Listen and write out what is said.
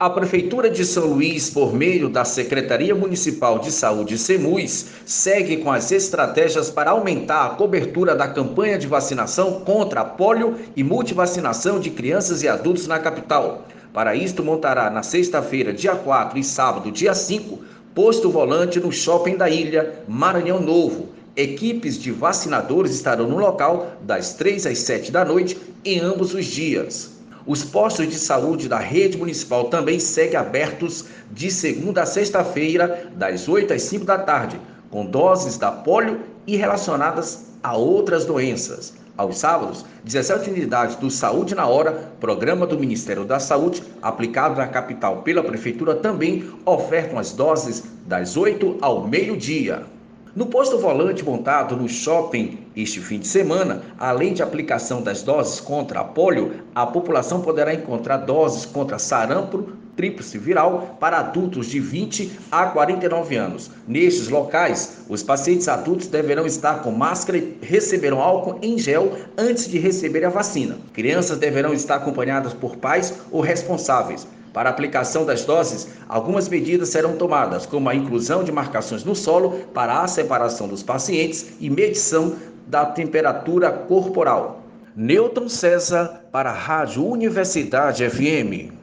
A Prefeitura de São Luís, por meio da Secretaria Municipal de Saúde SEMUS, segue com as estratégias para aumentar a cobertura da campanha de vacinação contra a polio e multivacinação de crianças e adultos na capital. Para isto, montará na sexta-feira, dia 4 e sábado, dia 5, posto volante no shopping da ilha, Maranhão Novo. Equipes de vacinadores estarão no local das 3 às 7 da noite em ambos os dias. Os postos de saúde da rede municipal também seguem abertos de segunda a sexta-feira, das 8 às 5 da tarde, com doses da polio e relacionadas a outras doenças. Aos sábados, 17 unidades do Saúde na Hora, programa do Ministério da Saúde, aplicado na capital pela Prefeitura, também ofertam as doses das 8 ao meio-dia. No posto volante montado no shopping este fim de semana, além de aplicação das doses contra a polio, a população poderá encontrar doses contra sarampo, tríplice viral para adultos de 20 a 49 anos. Nestes locais, os pacientes adultos deverão estar com máscara e receberão álcool em gel antes de receber a vacina. Crianças deverão estar acompanhadas por pais ou responsáveis. Para a aplicação das doses, algumas medidas serão tomadas, como a inclusão de marcações no solo para a separação dos pacientes e medição da temperatura corporal. Newton César para a Rádio Universidade FM.